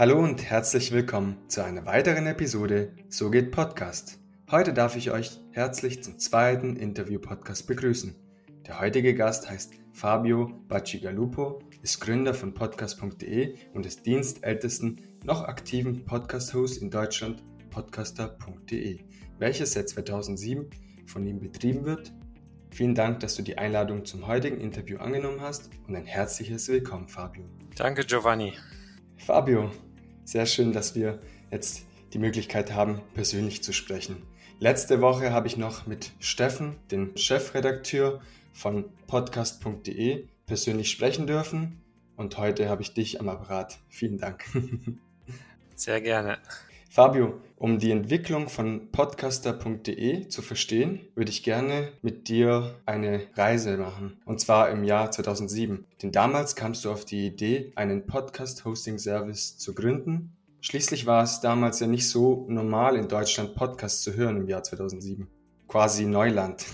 Hallo und herzlich willkommen zu einer weiteren Episode So geht Podcast. Heute darf ich euch herzlich zum zweiten Interview-Podcast begrüßen. Der heutige Gast heißt Fabio Bacigalupo, ist Gründer von podcast.de und des dienstältesten noch aktiven Podcast-Host in Deutschland, podcaster.de, welches seit 2007 von ihm betrieben wird. Vielen Dank, dass du die Einladung zum heutigen Interview angenommen hast und ein herzliches Willkommen, Fabio. Danke, Giovanni. Fabio, sehr schön, dass wir jetzt die Möglichkeit haben, persönlich zu sprechen. Letzte Woche habe ich noch mit Steffen, dem Chefredakteur von podcast.de, persönlich sprechen dürfen und heute habe ich dich am Apparat. Vielen Dank. Sehr gerne. Fabio, um die Entwicklung von podcaster.de zu verstehen, würde ich gerne mit dir eine Reise machen. Und zwar im Jahr 2007. Denn damals kamst du auf die Idee, einen Podcast-Hosting-Service zu gründen. Schließlich war es damals ja nicht so normal in Deutschland Podcasts zu hören im Jahr 2007 quasi Neuland.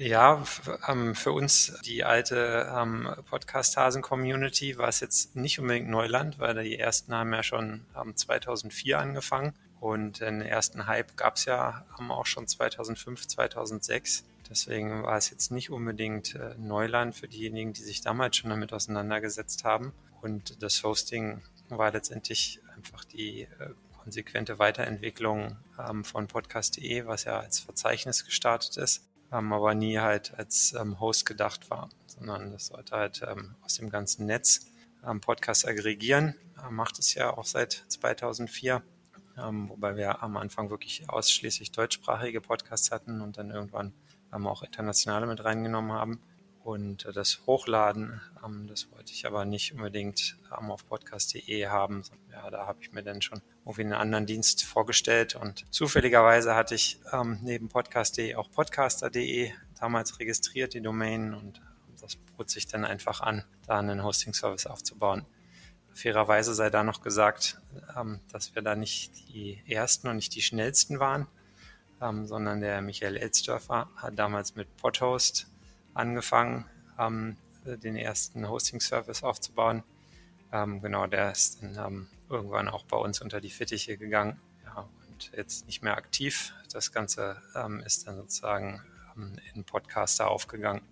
Ja, ähm, für uns, die alte ähm, Podcast-Hasen-Community, war es jetzt nicht unbedingt Neuland, weil die ersten haben ja schon 2004 angefangen und den ersten Hype gab es ja auch schon 2005, 2006. Deswegen war es jetzt nicht unbedingt äh, Neuland für diejenigen, die sich damals schon damit auseinandergesetzt haben. Und das Hosting war letztendlich einfach die äh, konsequente Weiterentwicklung ähm, von podcast.de, was ja als Verzeichnis gestartet ist, ähm, aber nie halt als ähm, Host gedacht war, sondern das sollte halt ähm, aus dem ganzen Netz ähm, Podcasts aggregieren. Ähm, macht es ja auch seit 2004, wobei wir am Anfang wirklich ausschließlich deutschsprachige Podcasts hatten und dann irgendwann auch internationale mit reingenommen haben. Und äh, das Hochladen, ähm, das wollte ich aber nicht unbedingt ähm, auf podcast.de haben. Ja, da habe ich mir dann schon irgendwie einen anderen Dienst vorgestellt. Und zufälligerweise hatte ich ähm, neben podcast.de auch podcaster.de damals registriert, die Domain. Und das bot sich dann einfach an, da einen Hosting-Service aufzubauen. Fairerweise sei da noch gesagt, dass wir da nicht die ersten und nicht die schnellsten waren, sondern der Michael Elsdörfer hat damals mit Podhost angefangen, ähm, den ersten Hosting-Service aufzubauen. Ähm, genau, der ist dann ähm, irgendwann auch bei uns unter die Fittiche gegangen ja, und jetzt nicht mehr aktiv. Das Ganze ähm, ist dann sozusagen ähm, in Podcaster aufgegangen.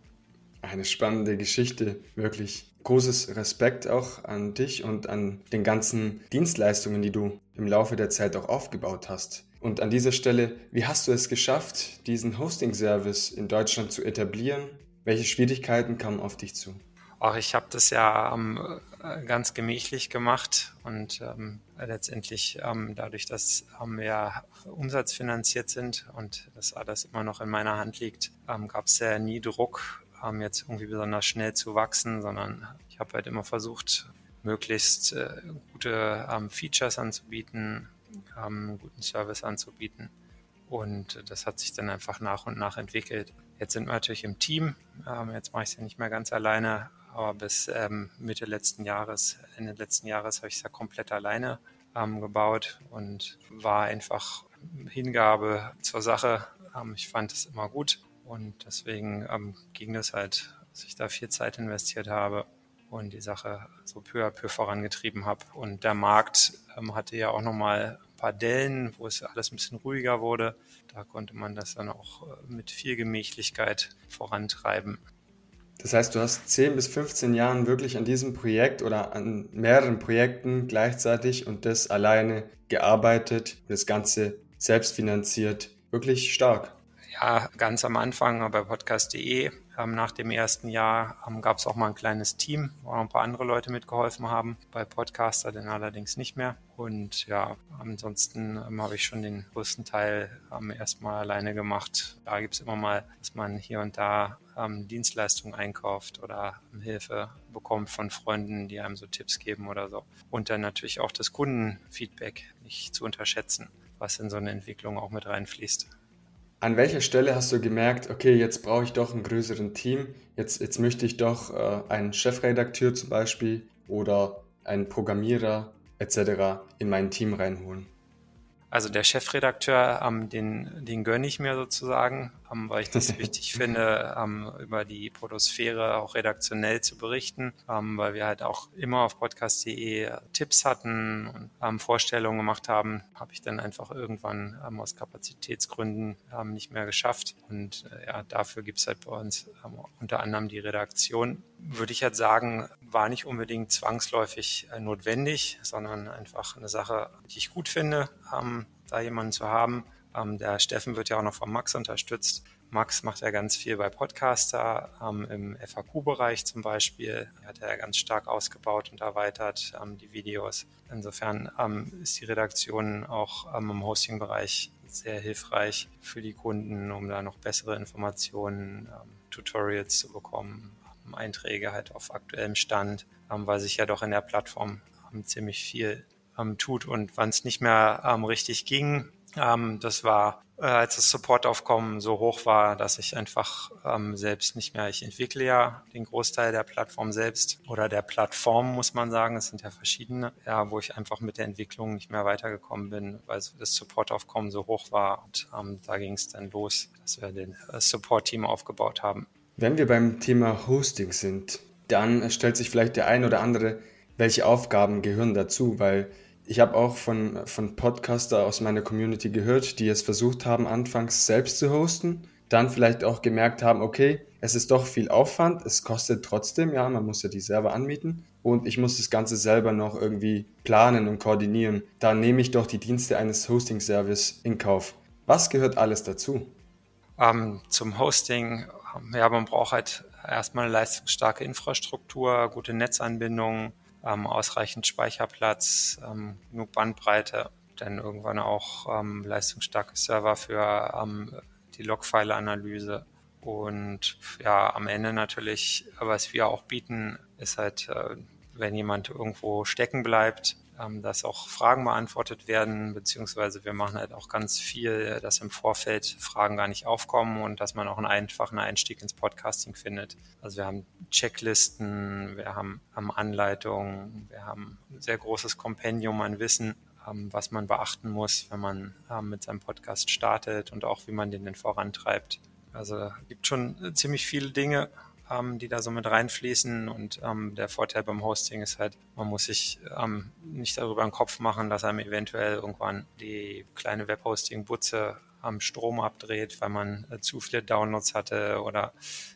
Eine spannende Geschichte, wirklich. Großes Respekt auch an dich und an den ganzen Dienstleistungen, die du im Laufe der Zeit auch aufgebaut hast. Und an dieser Stelle, wie hast du es geschafft, diesen Hosting-Service in Deutschland zu etablieren welche Schwierigkeiten kamen auf dich zu? Auch ich habe das ja ähm, ganz gemächlich gemacht und ähm, letztendlich ähm, dadurch, dass ähm, wir umsatzfinanziert sind und das alles immer noch in meiner Hand liegt, ähm, gab es ja nie Druck, ähm, jetzt irgendwie besonders schnell zu wachsen, sondern ich habe halt immer versucht, möglichst äh, gute Features anzubieten, guten Service anzubieten. Und das hat sich dann einfach nach und nach entwickelt. Jetzt sind wir natürlich im Team. Ähm, jetzt mache ich es ja nicht mehr ganz alleine, aber bis ähm, Mitte letzten Jahres, Ende letzten Jahres habe ich es ja komplett alleine ähm, gebaut und war einfach Hingabe zur Sache. Ähm, ich fand es immer gut und deswegen ähm, ging es halt, dass ich da viel Zeit investiert habe und die Sache so peu à peu vorangetrieben habe. Und der Markt ähm, hatte ja auch nochmal ein paar Dellen, wo es alles ein bisschen ruhiger wurde. Da konnte man das dann auch äh, mit viel Gemächlichkeit vorantreiben. Das heißt, du hast 10 bis 15 Jahren wirklich an diesem Projekt oder an mehreren Projekten gleichzeitig und das alleine gearbeitet, das Ganze selbst finanziert. Wirklich stark. Ja, ganz am Anfang bei podcast.de ähm, nach dem ersten Jahr ähm, gab es auch mal ein kleines Team, wo ein paar andere Leute mitgeholfen haben. Bei Podcaster dann allerdings nicht mehr. Und ja, ansonsten ähm, habe ich schon den größten Teil ähm, erstmal alleine gemacht. Da gibt es immer mal, dass man hier und da ähm, Dienstleistungen einkauft oder Hilfe bekommt von Freunden, die einem so Tipps geben oder so. Und dann natürlich auch das Kundenfeedback nicht zu unterschätzen, was in so eine Entwicklung auch mit reinfließt. An welcher Stelle hast du gemerkt, okay, jetzt brauche ich doch ein größeren Team, jetzt, jetzt möchte ich doch äh, einen Chefredakteur zum Beispiel oder einen Programmierer etc. in mein Team reinholen? Also der Chefredakteur, ähm, den, den gönne ich mir sozusagen. Ähm, weil ich das wichtig finde, ähm, über die Podosphäre auch redaktionell zu berichten, ähm, weil wir halt auch immer auf podcast.de Tipps hatten und ähm, Vorstellungen gemacht haben, habe ich dann einfach irgendwann ähm, aus Kapazitätsgründen ähm, nicht mehr geschafft. Und äh, ja, dafür gibt es halt bei uns unter anderem die Redaktion. Würde ich jetzt sagen, war nicht unbedingt zwangsläufig äh, notwendig, sondern einfach eine Sache, die ich gut finde, da jemanden zu haben, ähm, der Steffen wird ja auch noch von Max unterstützt. Max macht ja ganz viel bei Podcaster, ähm, im FAQ-Bereich zum Beispiel. Hat er ja ganz stark ausgebaut und erweitert ähm, die Videos. Insofern ähm, ist die Redaktion auch ähm, im Hosting-Bereich sehr hilfreich für die Kunden, um da noch bessere Informationen, ähm, Tutorials zu bekommen, Einträge halt auf aktuellem Stand, weil sich ja doch in der Plattform ziemlich viel tut. Und wann es nicht mehr richtig ging, ähm, das war, äh, als das Supportaufkommen so hoch war, dass ich einfach ähm, selbst nicht mehr, ich entwickle ja den Großteil der Plattform selbst oder der Plattform, muss man sagen. Es sind ja verschiedene, ja, wo ich einfach mit der Entwicklung nicht mehr weitergekommen bin, weil das Supportaufkommen so hoch war. Und ähm, da ging es dann los, dass wir den äh, Support-Team aufgebaut haben. Wenn wir beim Thema Hosting sind, dann stellt sich vielleicht der ein oder andere, welche Aufgaben gehören dazu, weil ich habe auch von, von Podcaster aus meiner Community gehört, die es versucht haben, anfangs selbst zu hosten, dann vielleicht auch gemerkt haben, okay, es ist doch viel Aufwand, es kostet trotzdem, ja, man muss ja die Server anmieten und ich muss das Ganze selber noch irgendwie planen und koordinieren. Da nehme ich doch die Dienste eines Hosting-Service in Kauf. Was gehört alles dazu? Ähm, zum Hosting, ja, man braucht halt erstmal eine leistungsstarke Infrastruktur, gute Netzanbindungen, ähm, ausreichend Speicherplatz, ähm, genug Bandbreite, dann irgendwann auch ähm, leistungsstarke Server für ähm, die Logfile-Analyse. Und ja, am Ende natürlich, was wir auch bieten, ist halt, äh, wenn jemand irgendwo stecken bleibt, ähm, dass auch Fragen beantwortet werden, beziehungsweise wir machen halt auch ganz viel, dass im Vorfeld Fragen gar nicht aufkommen und dass man auch einen einfachen Einstieg ins Podcasting findet. Also wir haben Checklisten, wir haben, haben Anleitungen, wir haben ein sehr großes Kompendium an Wissen, ähm, was man beachten muss, wenn man ähm, mit seinem Podcast startet und auch wie man den denn vorantreibt. Also es gibt schon ziemlich viele Dinge, ähm, die da so mit reinfließen. Und ähm, der Vorteil beim Hosting ist halt, man muss sich ähm, nicht darüber einen Kopf machen, dass einem eventuell irgendwann die kleine Webhosting-Butze am Strom abdreht, weil man äh, zu viele Downloads hatte oder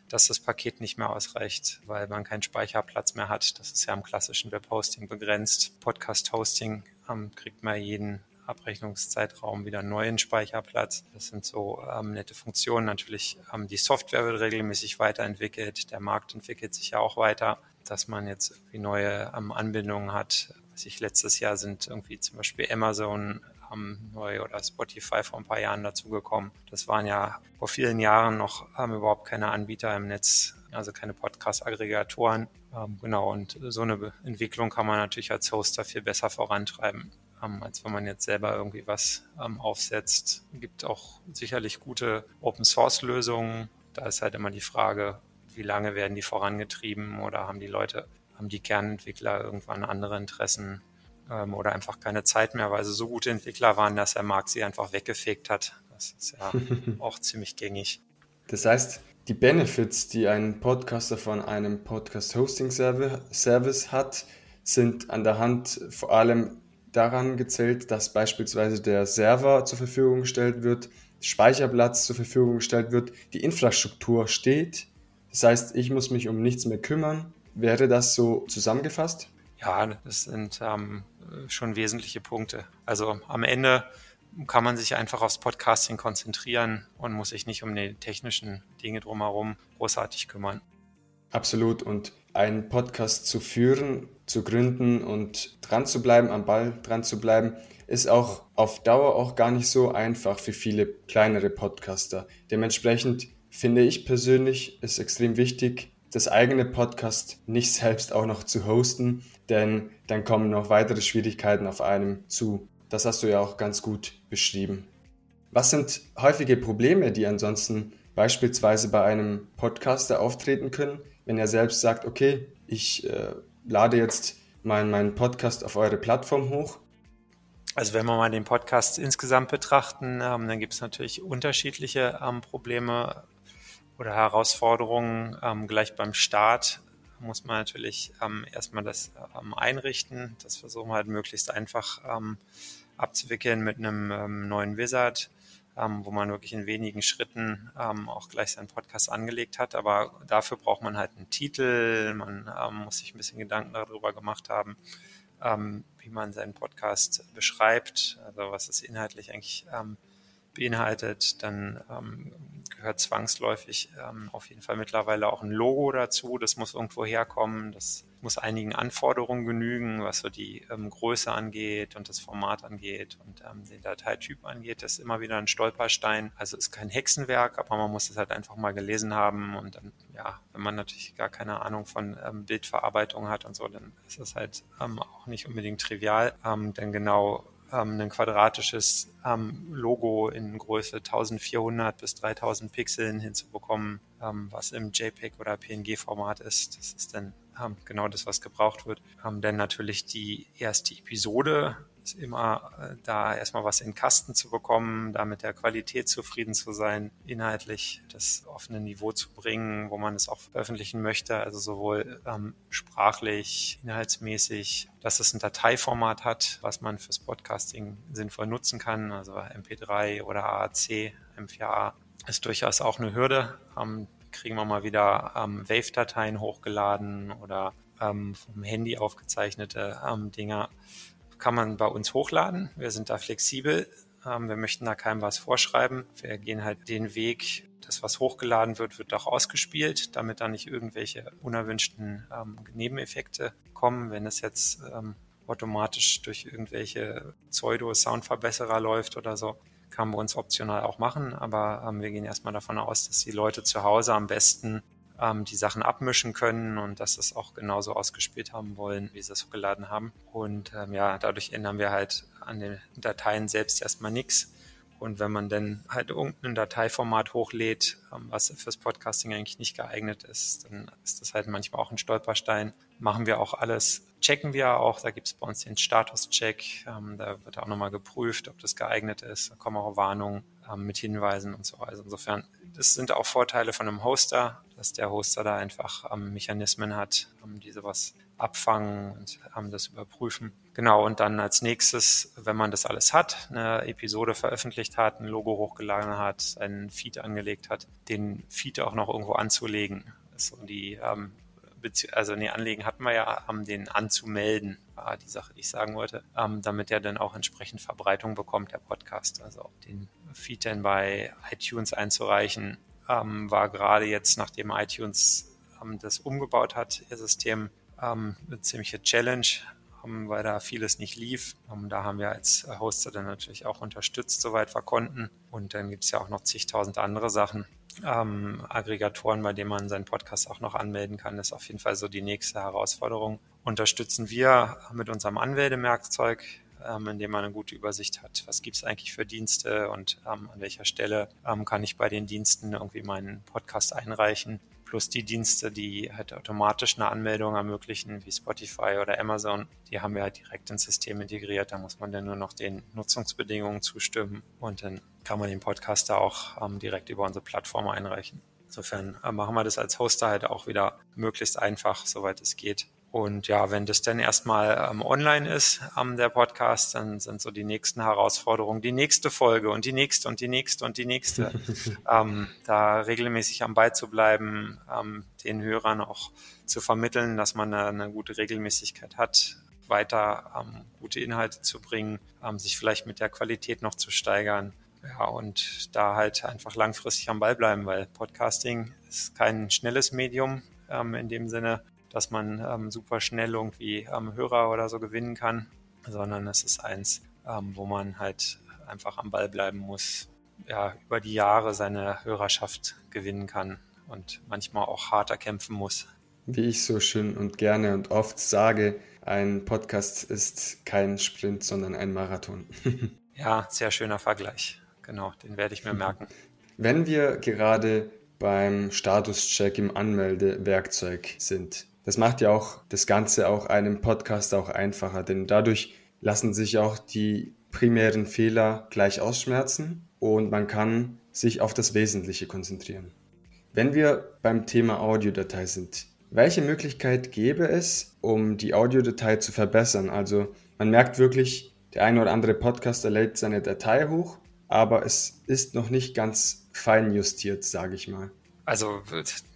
dass das Paket nicht mehr ausreicht, weil man keinen Speicherplatz mehr hat. Das ist ja am klassischen Webhosting begrenzt. Podcast-Hosting ähm, kriegt man jeden Abrechnungszeitraum wieder neuen Speicherplatz. Das sind so ähm, nette Funktionen. Natürlich ähm, die Software wird regelmäßig weiterentwickelt. Der Markt entwickelt sich ja auch weiter, dass man jetzt irgendwie neue ähm, Anbindungen hat. Was ich letztes Jahr sind irgendwie zum Beispiel Amazon ähm, neu oder Spotify vor ein paar Jahren dazugekommen. Das waren ja vor vielen Jahren noch ähm, überhaupt keine Anbieter im Netz, also keine Podcast-Aggregatoren. Ähm, genau, und so eine Entwicklung kann man natürlich als Hoster viel besser vorantreiben ähm, als wenn man jetzt selber irgendwie was ähm, aufsetzt. Es gibt auch sicherlich gute Open-Source-Lösungen. Da ist halt immer die Frage, wie lange werden die vorangetrieben oder haben die Leute, haben die Kernentwickler irgendwann andere Interessen ähm, oder einfach keine Zeit mehr, weil sie so gute Entwickler waren, dass der Markt sie einfach weggefegt hat. Das ist ja auch ziemlich gängig. Das heißt, die Benefits, die ein Podcaster von einem Podcast-Hosting-Service hat, sind an der Hand vor allem daran gezählt, dass beispielsweise der Server zur Verfügung gestellt wird, Speicherplatz zur Verfügung gestellt wird, die Infrastruktur steht. Das heißt, ich muss mich um nichts mehr kümmern. Wäre das so zusammengefasst? Ja, das sind ähm, schon wesentliche Punkte. Also am Ende kann man sich einfach aufs Podcasting konzentrieren und muss sich nicht um die technischen Dinge drumherum großartig kümmern. Absolut. Und einen Podcast zu führen, zu gründen und dran zu bleiben, am Ball dran zu bleiben, ist auch auf Dauer auch gar nicht so einfach für viele kleinere Podcaster. Dementsprechend finde ich persönlich ist extrem wichtig, das eigene Podcast nicht selbst auch noch zu hosten, denn dann kommen noch weitere Schwierigkeiten auf einem zu. Das hast du ja auch ganz gut beschrieben. Was sind häufige Probleme, die ansonsten beispielsweise bei einem Podcaster auftreten können, wenn er selbst sagt, okay, ich äh, lade jetzt meinen mein Podcast auf eure Plattform hoch? Also wenn wir mal den Podcast insgesamt betrachten, ähm, dann gibt es natürlich unterschiedliche ähm, Probleme oder Herausforderungen. Ähm, gleich beim Start muss man natürlich ähm, erstmal das ähm, einrichten. Das versuchen wir halt möglichst einfach ähm, abzuwickeln mit einem neuen Wizard, wo man wirklich in wenigen Schritten auch gleich seinen Podcast angelegt hat. Aber dafür braucht man halt einen Titel, man muss sich ein bisschen Gedanken darüber gemacht haben, ähm, wie man seinen Podcast beschreibt, also was es inhaltlich eigentlich ähm, beinhaltet, dann ähm, gehört zwangsläufig ähm, auf jeden Fall mittlerweile auch ein Logo dazu. Das muss irgendwo herkommen. Das muss einigen Anforderungen genügen, was so die ähm, Größe angeht und das Format angeht und ähm, den Dateityp angeht. Das ist immer wieder ein Stolperstein. Also ist kein Hexenwerk, aber man muss es halt einfach mal gelesen haben und dann, ja, wenn man natürlich gar keine Ahnung von ähm, Bildverarbeitung hat und so, dann ist das halt ähm, auch nicht unbedingt trivial. Ähm, denn genau ähm, ein quadratisches Logo in Größe 1400 bis 3000 Pixeln hinzubekommen, was im JPEG oder PNG-Format ist. Das ist dann ähm, genau das, was gebraucht wird. Ähm, denn natürlich die erste Episode ist immer äh, da erstmal was in Kasten zu bekommen, da mit der Qualität zufrieden zu sein, inhaltlich das offene Niveau zu bringen, wo man es auch veröffentlichen möchte, also sowohl ähm, sprachlich, inhaltsmäßig, dass es ein Dateiformat hat, was man fürs Podcasting sinnvoll nutzen kann, also MP3 oder AAC, M4A ist durchaus auch eine Hürde. Ähm, kriegen wir mal wieder ähm, Wave-Dateien hochgeladen oder ähm, vom Handy aufgezeichnete ähm, Dinger kann man bei uns hochladen. Wir sind da flexibel. Ähm, wir möchten da keinem was vorschreiben. Wir gehen halt den Weg, das, was hochgeladen wird, wird auch ausgespielt, damit da nicht irgendwelche unerwünschten ähm, Nebeneffekte kommen. Wenn es jetzt ähm, automatisch durch irgendwelche Pseudo-Soundverbesserer läuft oder so, kann bei uns optional auch machen. Aber ähm, wir gehen erstmal davon aus, dass die Leute zu Hause am besten ähm, die Sachen abmischen können und dass das auch genauso ausgespielt haben wollen, wie sie es hochgeladen haben. Und ähm, ja, dadurch ändern wir halt an den Dateien selbst erstmal nichts. Und wenn man dann halt irgendein Dateiformat hochlädt, ähm, was fürs Podcasting eigentlich nicht geeignet ist, dann ist das halt manchmal auch ein Stolperstein. Machen wir auch alles, checken wir auch. Da gibt es bei uns den Status-Check. Ähm, da wird auch nochmal geprüft, ob das geeignet ist. Da kommen auch Warnungen ähm, mit Hinweisen und so. Also insofern, das sind auch Vorteile von einem Hoster, dass der Hoster da einfach Mechanismen hat, die sowas abfangen und das überprüfen. Genau, und dann als nächstes, wenn man das alles hat, eine Episode veröffentlicht hat, ein Logo hochgeladen hat, einen Feed angelegt hat, den Feed auch noch irgendwo anzulegen. So die, ähm, also nee, anlegen hatten wir ja, um den anzumelden, war die Sache, die ich sagen wollte, ähm, damit er dann auch entsprechend Verbreitung bekommt, der Podcast. Also den Feed dann bei iTunes einzureichen, ähm, war gerade jetzt, nachdem iTunes ähm, das umgebaut hat, ihr System, eine ziemliche Challenge, weil da vieles nicht lief. Da haben wir als Hoster dann natürlich auch unterstützt, soweit wir konnten. Und dann gibt es ja auch noch zigtausend andere Sachen. Ähm, Aggregatoren, bei denen man seinen Podcast auch noch anmelden kann, ist auf jeden Fall so die nächste Herausforderung. Unterstützen wir mit unserem Anmeldemerkzeug, ähm, indem man eine gute Übersicht hat, was gibt es eigentlich für Dienste und ähm, an welcher Stelle ähm, kann ich bei den Diensten irgendwie meinen Podcast einreichen plus die Dienste, die halt automatisch eine Anmeldung ermöglichen, wie Spotify oder Amazon, die haben wir halt direkt ins System integriert. Da muss man dann nur noch den Nutzungsbedingungen zustimmen und dann kann man den Podcast da auch ähm, direkt über unsere Plattform einreichen. Insofern äh, machen wir das als Hoster halt auch wieder möglichst einfach, soweit es geht. Und ja, wenn das dann erstmal ähm, online ist, ähm, der Podcast, dann sind so die nächsten Herausforderungen, die nächste Folge und die nächste und die nächste und die nächste, ähm, da regelmäßig am Ball zu bleiben, ähm, den Hörern auch zu vermitteln, dass man eine, eine gute Regelmäßigkeit hat, weiter ähm, gute Inhalte zu bringen, ähm, sich vielleicht mit der Qualität noch zu steigern. Ja, und da halt einfach langfristig am Ball bleiben, weil Podcasting ist kein schnelles Medium in dem Sinne, dass man ähm, super schnell irgendwie ähm, Hörer oder so gewinnen kann, sondern es ist eins, ähm, wo man halt einfach am Ball bleiben muss, ja, über die Jahre seine Hörerschaft gewinnen kann und manchmal auch harter kämpfen muss. Wie ich so schön und gerne und oft sage, ein Podcast ist kein Sprint, sondern ein Marathon. ja, sehr schöner Vergleich. Genau, den werde ich mir merken. Wenn wir gerade beim Statuscheck im Anmeldewerkzeug sind, das macht ja auch das Ganze auch einem Podcast auch einfacher, denn dadurch lassen sich auch die primären Fehler gleich ausschmerzen und man kann sich auf das Wesentliche konzentrieren. Wenn wir beim Thema Audiodatei sind, welche Möglichkeit gäbe es, um die Audiodatei zu verbessern? Also man merkt wirklich, der eine oder andere Podcaster lädt seine Datei hoch, aber es ist noch nicht ganz fein justiert, sage ich mal. Also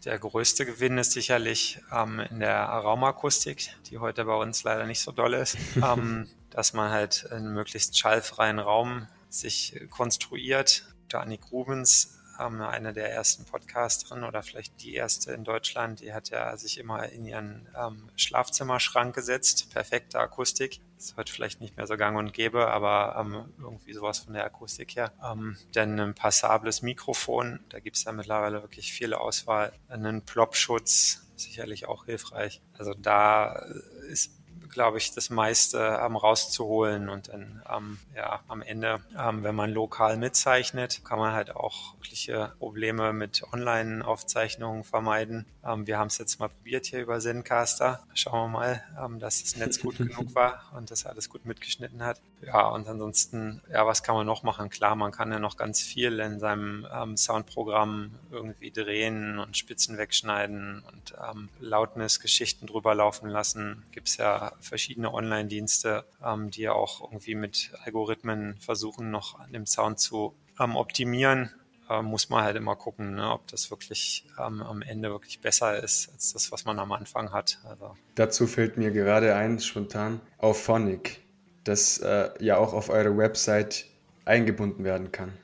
der größte Gewinn ist sicherlich ähm, in der Raumakustik, die heute bei uns leider nicht so doll ist, ähm, dass man halt einen möglichst schallfreien Raum sich konstruiert. Dani Grubens ähm, eine der ersten Podcasterinnen oder vielleicht die erste in Deutschland, die hat ja sich immer in ihren ähm, Schlafzimmerschrank gesetzt, perfekte Akustik. Ist heute vielleicht nicht mehr so gang und gäbe, aber ähm, irgendwie sowas von der Akustik her. Ähm, dann ein passables Mikrofon, da gibt es ja mittlerweile wirklich viele Auswahl. Einen Plopschutz, sicherlich auch hilfreich. Also da ist glaube ich, das meiste ähm, rauszuholen. Und dann ähm, ja, am Ende, ähm, wenn man lokal mitzeichnet, kann man halt auch wirkliche Probleme mit Online-Aufzeichnungen vermeiden. Ähm, wir haben es jetzt mal probiert hier über Zencaster. Schauen wir mal, ähm, dass das Netz gut genug war und das alles gut mitgeschnitten hat. Ja, und ansonsten, ja, was kann man noch machen? Klar, man kann ja noch ganz viel in seinem ähm, Soundprogramm irgendwie drehen und Spitzen wegschneiden und Lautness-Geschichten drüber laufen lassen. Gibt es ja verschiedene Online-Dienste, ähm, die ja auch irgendwie mit Algorithmen versuchen, noch an dem Sound zu ähm, optimieren. Äh, muss man halt immer gucken, ne, ob das wirklich ähm, am Ende wirklich besser ist als das, was man am Anfang hat. Also. Dazu fällt mir gerade ein, spontan, auf Phonic, das äh, ja auch auf eure Website eingebunden werden kann.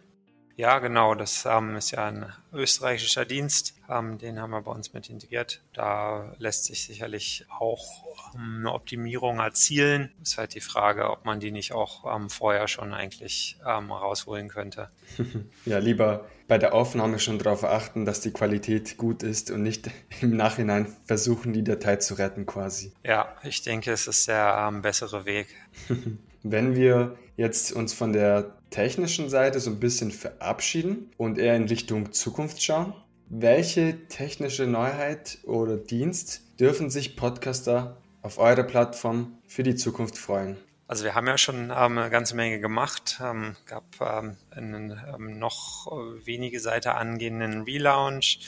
Ja, genau. Das ähm, ist ja ein österreichischer Dienst. Ähm, den haben wir bei uns mit integriert. Da lässt sich sicherlich auch ähm, eine Optimierung erzielen. Ist halt die Frage, ob man die nicht auch ähm, vorher schon eigentlich ähm, rausholen könnte. Ja, lieber bei der Aufnahme schon darauf achten, dass die Qualität gut ist und nicht im Nachhinein versuchen, die Datei zu retten quasi. Ja, ich denke, es ist der ähm, bessere Weg. Wenn wir jetzt uns von der technischen Seite so ein bisschen verabschieden und eher in Richtung Zukunft schauen, welche technische Neuheit oder Dienst dürfen sich Podcaster auf eurer Plattform für die Zukunft freuen? Also wir haben ja schon ähm, eine ganze Menge gemacht. Ähm, gab ähm, einen ähm, noch wenige Seite angehenden Relaunch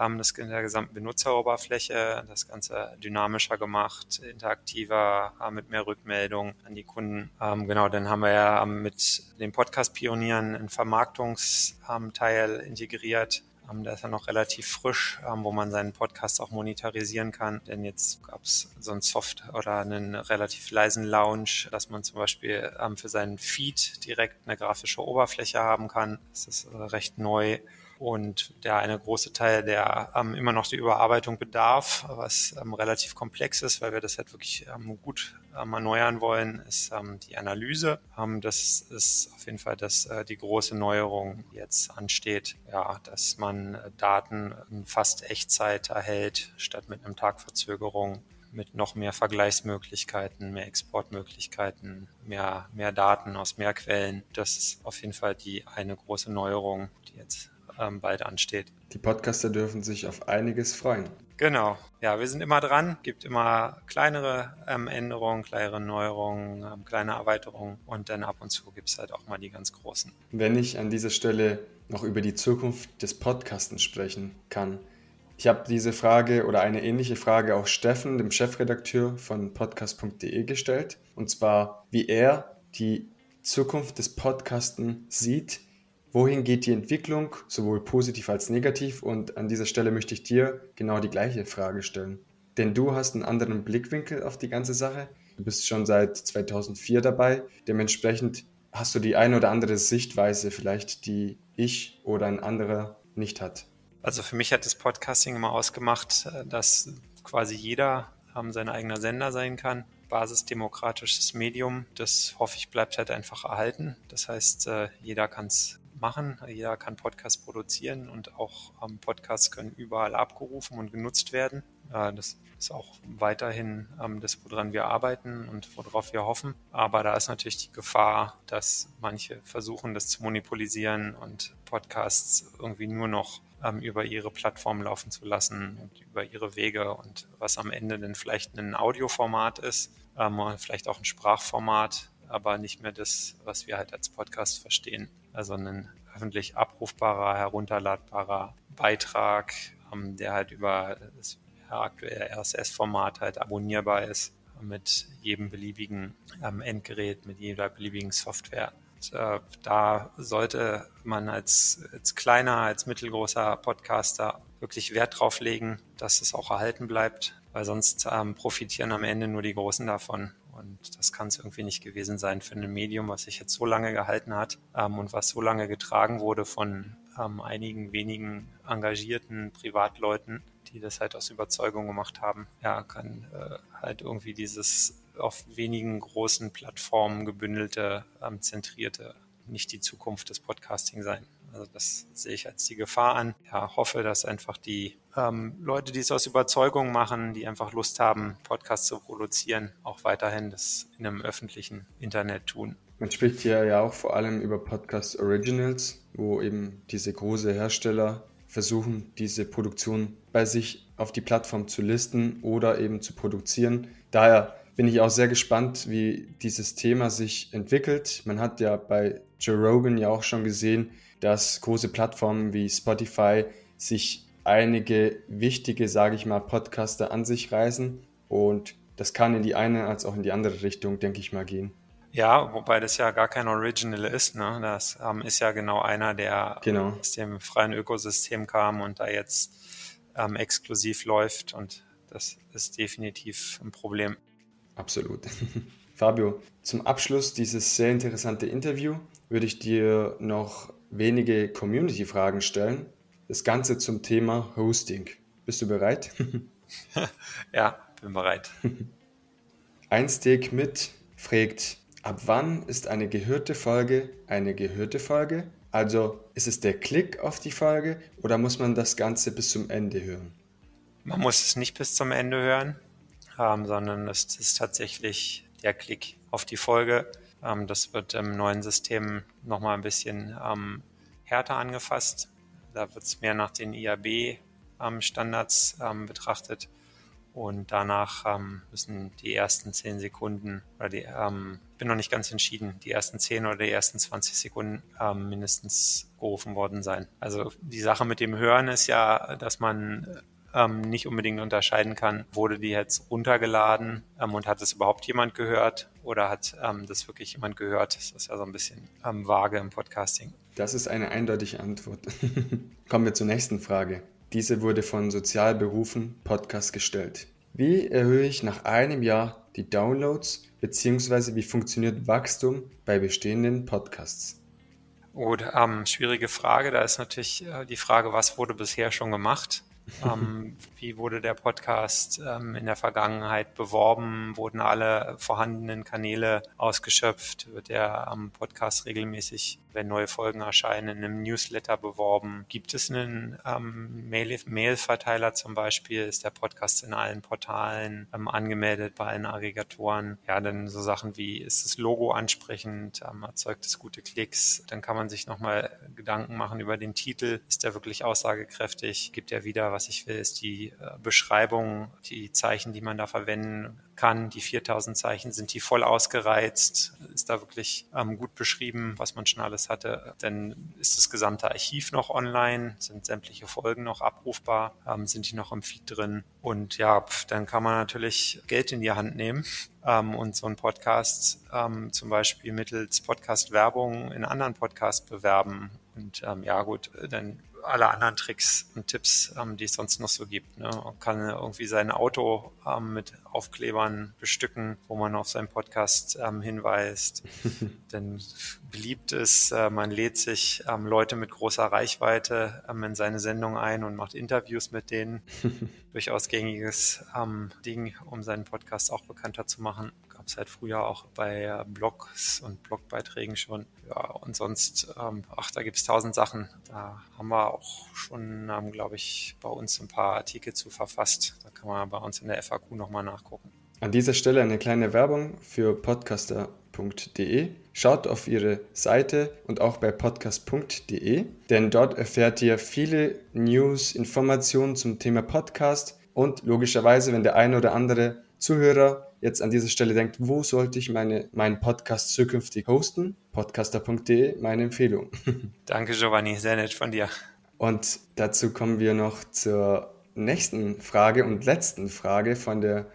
ähm, das in der gesamten Benutzeroberfläche, das Ganze dynamischer gemacht, interaktiver, äh, mit mehr Rückmeldungen an die Kunden. Ähm, genau, dann haben wir ja ähm, mit den Podcast-Pionieren einen Vermarktungsteil integriert, um, der ist ja noch relativ frisch, um, wo man seinen Podcast auch monetarisieren kann. Denn jetzt gab es so ein Soft oder einen relativ leisen Lounge, dass man zum Beispiel um, für seinen Feed direkt eine grafische Oberfläche haben kann. Das ist äh, recht neu und der eine große Teil, der ähm, immer noch die Überarbeitung bedarf, was ähm, relativ komplex ist, weil wir das halt wirklich ähm, gut ähm, erneuern wollen, ist ähm, die Analyse. Ähm, das ist auf jeden Fall das, äh, die große Neuerung, die jetzt ansteht, ja, dass man äh, Daten in fast Echtzeit erhält, statt mit einem Tag Verzögerung mit noch mehr Vergleichsmöglichkeiten, mehr Exportmöglichkeiten, mehr, mehr Daten aus mehr Quellen. Das ist auf jeden Fall die eine große Neuerung, die jetzt ähm, bald ansteht. Die Podcaster dürfen sich auf einiges freuen. Genau. Ja, wir sind immer dran, gibt immer kleinere ähm, Änderungen, kleinere Neuerungen, ähm, kleine Erweiterungen und dann ab und zu gibt es halt auch mal die ganz großen. Wenn ich an dieser Stelle noch über die Zukunft des Podcasten sprechen kann. Ich habe diese Frage oder eine ähnliche Frage auch Steffen, dem Chefredakteur von podcast.de gestellt. Und zwar, wie er die Zukunft des Podcasten sieht wohin geht die Entwicklung, sowohl positiv als negativ? Und an dieser Stelle möchte ich dir genau die gleiche Frage stellen. Denn du hast einen anderen Blickwinkel auf die ganze Sache. Du bist schon seit 2004 dabei. Dementsprechend hast du die eine oder andere Sichtweise vielleicht, die ich oder ein anderer nicht hat. Also für mich hat das Podcasting immer ausgemacht, dass quasi jeder ähm, sein eigener Sender sein kann. Basisdemokratisches Medium, das hoffe ich bleibt halt einfach erhalten. Das heißt, äh, jeder kann es machen. Jeder kann Podcasts produzieren und auch ähm, Podcasts können überall abgerufen und genutzt werden. Äh, das ist auch weiterhin ähm, das, woran wir arbeiten und worauf wir hoffen. Aber da ist natürlich die Gefahr, dass manche versuchen, das zu monopolisieren und Podcasts irgendwie nur noch ähm, über ihre Plattform laufen zu lassen und über ihre Wege und was am Ende dann vielleicht ein Audioformat ist, ähm, vielleicht auch ein Sprachformat, aber nicht mehr das, was wir halt als Podcast verstehen. Also ein öffentlich abrufbarer, herunterladbarer Beitrag, ähm, der halt über das aktuelle RSS-Format halt abonnierbar ist mit jedem beliebigen ähm, Endgerät, mit jeder beliebigen Software. Und, äh, da sollte man als, als kleiner, als mittelgroßer Podcaster wirklich Wert drauf legen, dass es auch erhalten bleibt, weil sonst ähm, profitieren am Ende nur die Großen davon. Und das kann es irgendwie nicht gewesen sein für ein Medium, was sich jetzt so lange gehalten hat ähm, und was so lange getragen wurde von ähm, einigen wenigen engagierten Privatleuten, die das halt aus Überzeugung gemacht haben. Ja, kann äh, halt irgendwie dieses auf wenigen großen Plattformen gebündelte, ähm, zentrierte nicht die Zukunft des Podcasting sein. Also das sehe ich als die Gefahr an. Ja, hoffe, dass einfach die ähm, Leute, die es aus Überzeugung machen, die einfach Lust haben, Podcasts zu produzieren, auch weiterhin das in einem öffentlichen Internet tun. Man spricht hier ja auch vor allem über Podcast Originals, wo eben diese große Hersteller versuchen, diese Produktion bei sich auf die Plattform zu listen oder eben zu produzieren. Daher bin ich auch sehr gespannt, wie dieses Thema sich entwickelt. Man hat ja bei Joe Rogan ja auch schon gesehen, dass große Plattformen wie Spotify sich einige wichtige, sage ich mal, Podcaster an sich reißen und das kann in die eine als auch in die andere Richtung, denke ich mal, gehen. Ja, wobei das ja gar kein Original ist. Ne? Das ähm, ist ja genau einer, der genau. aus dem freien Ökosystem kam und da jetzt ähm, exklusiv läuft. Und das ist definitiv ein Problem. Absolut. Fabio, zum Abschluss dieses sehr interessante Interview würde ich dir noch wenige Community-Fragen stellen. Das Ganze zum Thema Hosting. Bist du bereit? ja, bin bereit. Ein Steak mit fragt, ab wann ist eine gehörte Folge eine gehörte Folge? Also ist es der Klick auf die Folge oder muss man das Ganze bis zum Ende hören? Man muss es nicht bis zum Ende hören, ähm, sondern es ist tatsächlich der Klick auf die Folge. Ähm, das wird im neuen System nochmal ein bisschen ähm, härter angefasst. Da wird es mehr nach den IAB-Standards ähm, betrachtet. Und danach ähm, müssen die ersten 10 Sekunden, oder die, ähm, bin noch nicht ganz entschieden, die ersten 10 oder die ersten 20 Sekunden ähm, mindestens gerufen worden sein. Also die Sache mit dem Hören ist ja, dass man ähm, nicht unbedingt unterscheiden kann, wurde die jetzt runtergeladen ähm, und hat es überhaupt jemand gehört oder hat ähm, das wirklich jemand gehört? Das ist ja so ein bisschen ähm, vage im Podcasting. Das ist eine eindeutige Antwort. Kommen wir zur nächsten Frage. Diese wurde von Sozialberufen Podcast gestellt. Wie erhöhe ich nach einem Jahr die Downloads bzw. wie funktioniert Wachstum bei bestehenden Podcasts? Gut, ähm, schwierige Frage. Da ist natürlich äh, die Frage, was wurde bisher schon gemacht? Ähm, wie wurde der Podcast ähm, in der Vergangenheit beworben? Wurden alle vorhandenen Kanäle ausgeschöpft? Wird der am Podcast regelmäßig, wenn neue Folgen erscheinen, in einem Newsletter beworben? Gibt es einen ähm, Mail-Verteiler Mail zum Beispiel? Ist der Podcast in allen Portalen ähm, angemeldet bei allen Aggregatoren? Ja, dann so Sachen wie, ist das Logo ansprechend? Ähm, erzeugt es gute Klicks? Dann kann man sich nochmal Gedanken machen über den Titel. Ist der wirklich aussagekräftig? Gibt er wieder was ich will, ist die äh, Beschreibung, die Zeichen, die man da verwenden kann. Die 4000 Zeichen sind die voll ausgereizt. Ist da wirklich ähm, gut beschrieben, was man schon alles hatte. Dann ist das gesamte Archiv noch online, sind sämtliche Folgen noch abrufbar, ähm, sind die noch im Feed drin. Und ja, dann kann man natürlich Geld in die Hand nehmen ähm, und so einen Podcast ähm, zum Beispiel mittels Podcast-Werbung in anderen Podcasts bewerben. Und ähm, ja gut, dann alle anderen Tricks und Tipps, ähm, die es sonst noch so gibt. Ne? Man kann irgendwie sein Auto ähm, mit Aufklebern bestücken, wo man auf seinen Podcast ähm, hinweist. Denn beliebt ist, äh, man lädt sich ähm, Leute mit großer Reichweite ähm, in seine Sendung ein und macht Interviews mit denen. Durchaus gängiges ähm, Ding, um seinen Podcast auch bekannter zu machen gab es halt auch bei Blogs und Blogbeiträgen schon. Ja, und sonst, ähm, ach, da gibt es tausend Sachen. Da haben wir auch schon, ähm, glaube ich, bei uns ein paar Artikel zu verfasst. Da kann man bei uns in der FAQ nochmal nachgucken. An dieser Stelle eine kleine Werbung für podcaster.de. Schaut auf ihre Seite und auch bei podcast.de, denn dort erfährt ihr viele News, Informationen zum Thema Podcast und logischerweise, wenn der eine oder andere Zuhörer jetzt an dieser Stelle denkt, wo sollte ich meine, meinen Podcast zukünftig hosten? Podcaster.de, meine Empfehlung. Danke, Giovanni, sehr nett von dir. Und dazu kommen wir noch zur nächsten Frage und letzten Frage von der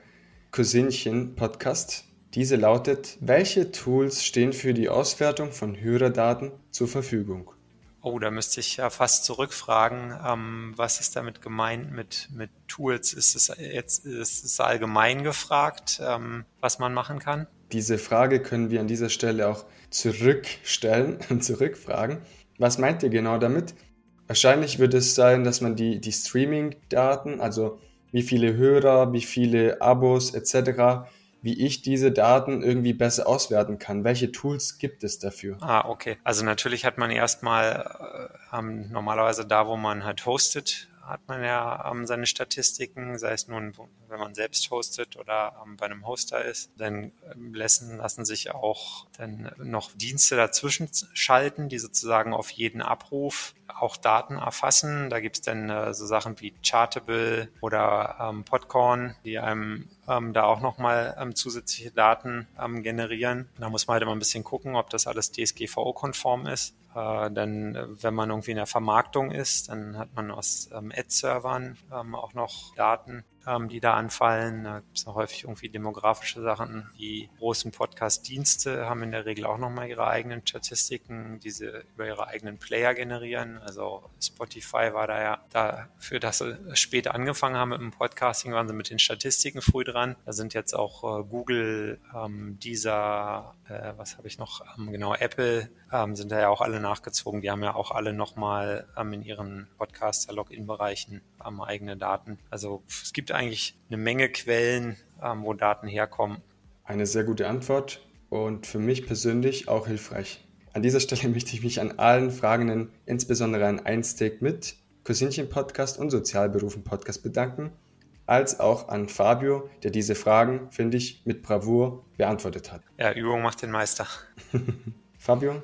Cousinchen Podcast. Diese lautet, welche Tools stehen für die Auswertung von Hörerdaten zur Verfügung? Oh, da müsste ich ja fast zurückfragen, ähm, was ist damit gemeint mit, mit Tools? Ist es jetzt ist es allgemein gefragt, ähm, was man machen kann? Diese Frage können wir an dieser Stelle auch zurückstellen und zurückfragen. Was meint ihr genau damit? Wahrscheinlich wird es sein, dass man die, die Streaming-Daten, also wie viele Hörer, wie viele Abos etc., wie ich diese Daten irgendwie besser auswerten kann. Welche Tools gibt es dafür? Ah, okay. Also natürlich hat man erstmal äh, ähm, normalerweise da, wo man halt hostet, hat man ja ähm, seine Statistiken, sei es nun, wenn man selbst hostet oder ähm, bei einem Hoster ist. Dann ähm, lassen, lassen sich auch dann noch Dienste dazwischen schalten, die sozusagen auf jeden Abruf auch Daten erfassen. Da gibt's dann äh, so Sachen wie Chartable oder ähm, Podcorn, die einem ähm, da auch nochmal ähm, zusätzliche Daten ähm, generieren. Da muss man halt immer ein bisschen gucken, ob das alles DSGVO-konform ist. Äh, denn äh, wenn man irgendwie in der Vermarktung ist, dann hat man aus ähm, Ad-Servern ähm, auch noch Daten die da anfallen. Da gibt es häufig irgendwie demografische Sachen. Die großen Podcast-Dienste haben in der Regel auch nochmal ihre eigenen Statistiken, die sie über ihre eigenen Player generieren. Also Spotify war da ja dafür, dass sie später angefangen haben mit dem Podcasting, waren sie mit den Statistiken früh dran. Da sind jetzt auch äh, Google, ähm, dieser, äh, was habe ich noch, ähm, genau, Apple ähm, sind da ja auch alle nachgezogen. Die haben ja auch alle nochmal ähm, in ihren Podcaster-Login-Bereichen ähm, eigene Daten. Also es gibt eigentlich eine Menge Quellen, ähm, wo Daten herkommen. Eine sehr gute Antwort und für mich persönlich auch hilfreich. An dieser Stelle möchte ich mich an allen Fragenden, insbesondere an Einsteak mit, Cousinchen Podcast und Sozialberufen Podcast bedanken, als auch an Fabio, der diese Fragen, finde ich, mit Bravour beantwortet hat. Ja, Übung macht den Meister. Fabio,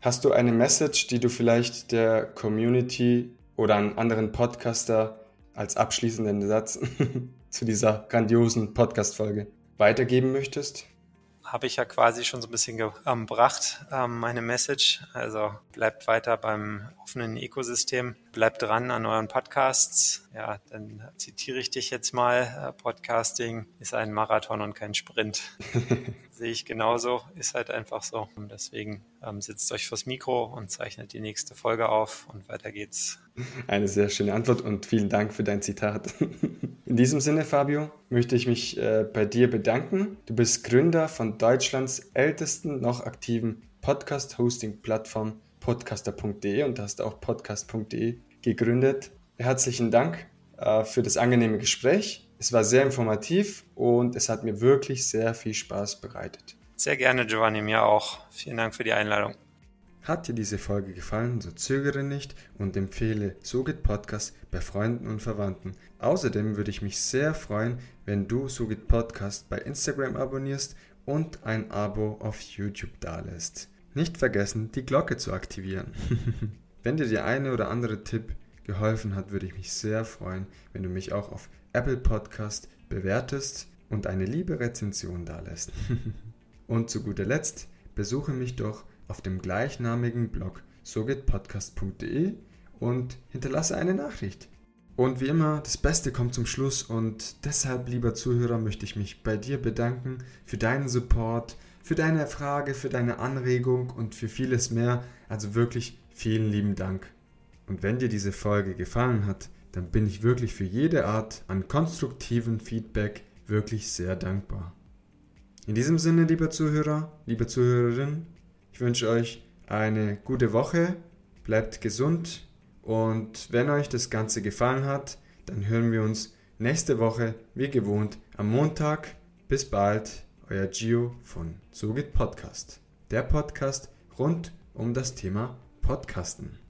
hast du eine Message, die du vielleicht der Community oder einen anderen Podcaster als abschließenden Satz zu dieser grandiosen Podcast-Folge weitergeben möchtest? Habe ich ja quasi schon so ein bisschen gebracht, ähm, meine Message. Also bleibt weiter beim offenen Ökosystem, bleibt dran an euren Podcasts. Ja, dann zitiere ich dich jetzt mal. Äh, Podcasting ist ein Marathon und kein Sprint. Sehe ich genauso, ist halt einfach so. Und deswegen ähm, sitzt euch fürs Mikro und zeichnet die nächste Folge auf und weiter geht's. Eine sehr schöne Antwort und vielen Dank für dein Zitat. In diesem Sinne, Fabio, möchte ich mich äh, bei dir bedanken. Du bist Gründer von Deutschlands ältesten noch aktiven Podcast-Hosting-Plattform podcaster.de und hast auch podcast.de gegründet. Herzlichen Dank äh, für das angenehme Gespräch. Es war sehr informativ und es hat mir wirklich sehr viel Spaß bereitet. Sehr gerne, Giovanni, mir auch. Vielen Dank für die Einladung. Hat dir diese Folge gefallen, so zögere nicht und empfehle Sogit Podcast bei Freunden und Verwandten. Außerdem würde ich mich sehr freuen, wenn du Sogit Podcast bei Instagram abonnierst und ein Abo auf YouTube dalässt. Nicht vergessen, die Glocke zu aktivieren. wenn dir der eine oder andere Tipp geholfen hat, würde ich mich sehr freuen, wenn du mich auch auf Apple Podcast bewertest und eine liebe Rezension dalässt. und zu guter Letzt, besuche mich doch auf dem gleichnamigen Blog sogetpodcast.de und hinterlasse eine Nachricht. Und wie immer, das Beste kommt zum Schluss und deshalb, lieber Zuhörer, möchte ich mich bei dir bedanken für deinen Support, für deine Frage, für deine Anregung und für vieles mehr. Also wirklich vielen lieben Dank. Und wenn dir diese Folge gefallen hat, dann bin ich wirklich für jede Art an konstruktiven Feedback wirklich sehr dankbar. In diesem Sinne, lieber Zuhörer, liebe Zuhörerin, ich wünsche euch eine gute Woche, bleibt gesund und wenn euch das Ganze gefallen hat, dann hören wir uns nächste Woche wie gewohnt am Montag. Bis bald euer Gio von Sogit Podcast. Der Podcast rund um das Thema Podcasten.